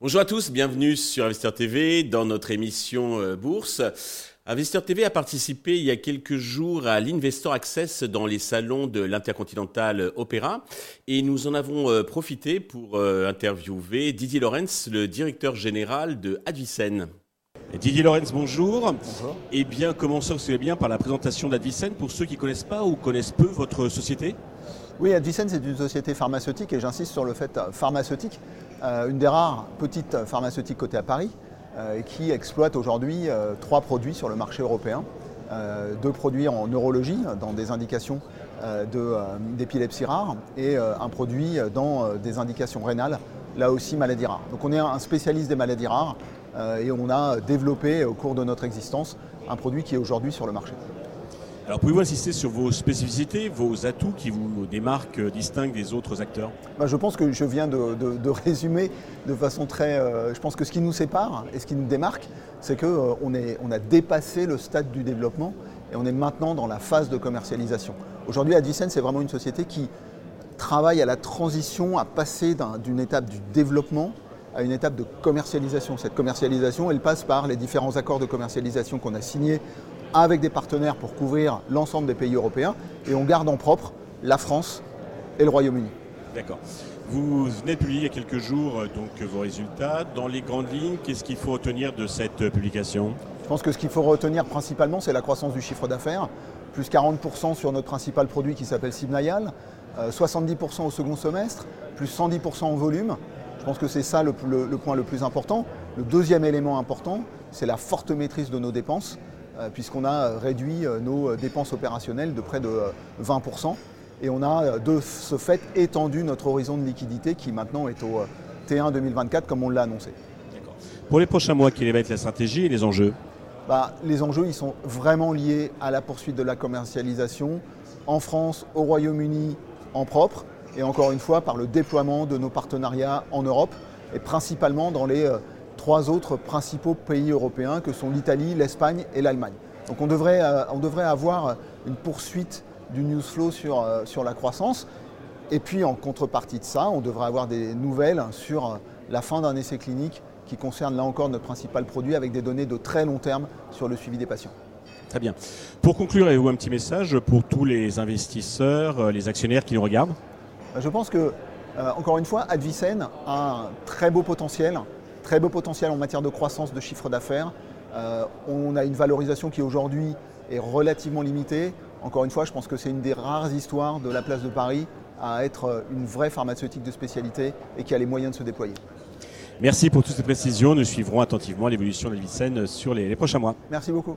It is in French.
Bonjour à tous, bienvenue sur Investeur TV dans notre émission euh, Bourse. Investeur TV a participé il y a quelques jours à l'Investor Access dans les salons de l'Intercontinental Opéra et nous en avons euh, profité pour euh, interviewer Didier Lorenz, le directeur général de Advicen. Didier Lorenz, bonjour. Bonjour. Eh bien, commençons, si bien, par la présentation d'Advicen pour ceux qui ne connaissent pas ou connaissent peu votre société. Oui, Advicen, c'est une société pharmaceutique et j'insiste sur le fait pharmaceutique euh, une des rares petites pharmaceutiques cotées à Paris, euh, qui exploite aujourd'hui euh, trois produits sur le marché européen. deux produits en neurologie, dans des indications d'épilepsie rare, et un produit dans des indications rénales, là aussi maladies rares. Donc on est un spécialiste des maladies rares et on a développé au cours de notre existence un produit qui est aujourd'hui sur le marché. Alors pouvez-vous insister sur vos spécificités, vos atouts qui vous démarquent, euh, distinguent des autres acteurs? Bah, Je pense que je viens de, résumer de façon très... Euh, je pense que ce qui nous sépare et ce qui nous démarque, c'est qu'on euh, on a dépassé le stade du développement et on est maintenant dans la phase de commercialisation. Aujourd'hui, Advicen, c'est vraiment une société qui travaille à la transition, à passer d'une étape du développement à une étape de commercialisation. Cette commercialisation, elle passe par les différents accords de commercialisation qu'on a signés avec des partenaires pour couvrir l'ensemble des pays européens et on garde en propre la France et le Royaume-Uni. D'accord. Vous venez de publier il y a quelques jours euh, donc, vos résultats. Dans les grandes lignes, qu'est-ce qu'il faut retenir de cette euh, publication? Je pense que ce qu'il faut retenir principalement, c'est la croissance du chiffre d'affaires. Plus 40% sur notre principal produit qui s'appelle Sibnayal, 70% euh, au second semestre, plus 110% en volume. Je pense que c'est ça le, point le plus important. Le deuxième élément important, c'est la forte maîtrise de nos dépenses. Euh, puisqu'on a réduit euh, nos dépenses opérationnelles de près de 20%. Euh, et on a de ce fait étendu notre horizon de liquidité qui maintenant est au T1 2024 comme on l'a annoncé. Pour les prochains mois, quelle va être la stratégie et les enjeux? Bah, Les enjeux ils sont vraiment liés à la poursuite de la commercialisation en France, au Royaume-Uni, en propre, et encore une fois par le déploiement de nos partenariats en Europe, et principalement dans les trois autres principaux pays européens que sont l'Italie, l'Espagne et l'Allemagne. Donc on devrait, euh, on devrait avoir une poursuite du news flow sur, euh, sur la croissance. Et puis en contrepartie de ça, on devrait avoir des nouvelles sur euh, la fin d'un essai clinique qui concerne là encore notre principal produit avec des données de très long terme sur le suivi des patients. Très bien. Pour conclure, avez-vous un petit message pour tous les investisseurs, les actionnaires qui nous regardent? Je pense que, encore une fois, Advicen a un très beau potentiel Très beau potentiel en matière de croissance de chiffre d'affaires. Euh, on a une valorisation qui aujourd'hui est relativement limitée. Encore une fois, je pense que c'est une des rares histoires de la place de Paris à être une vraie pharmaceutique de spécialité et qui a les moyens de se déployer. Merci pour toutes ces précisions. Nous suivrons attentivement l'évolution de l'Avicenne sur les prochains mois. Merci beaucoup.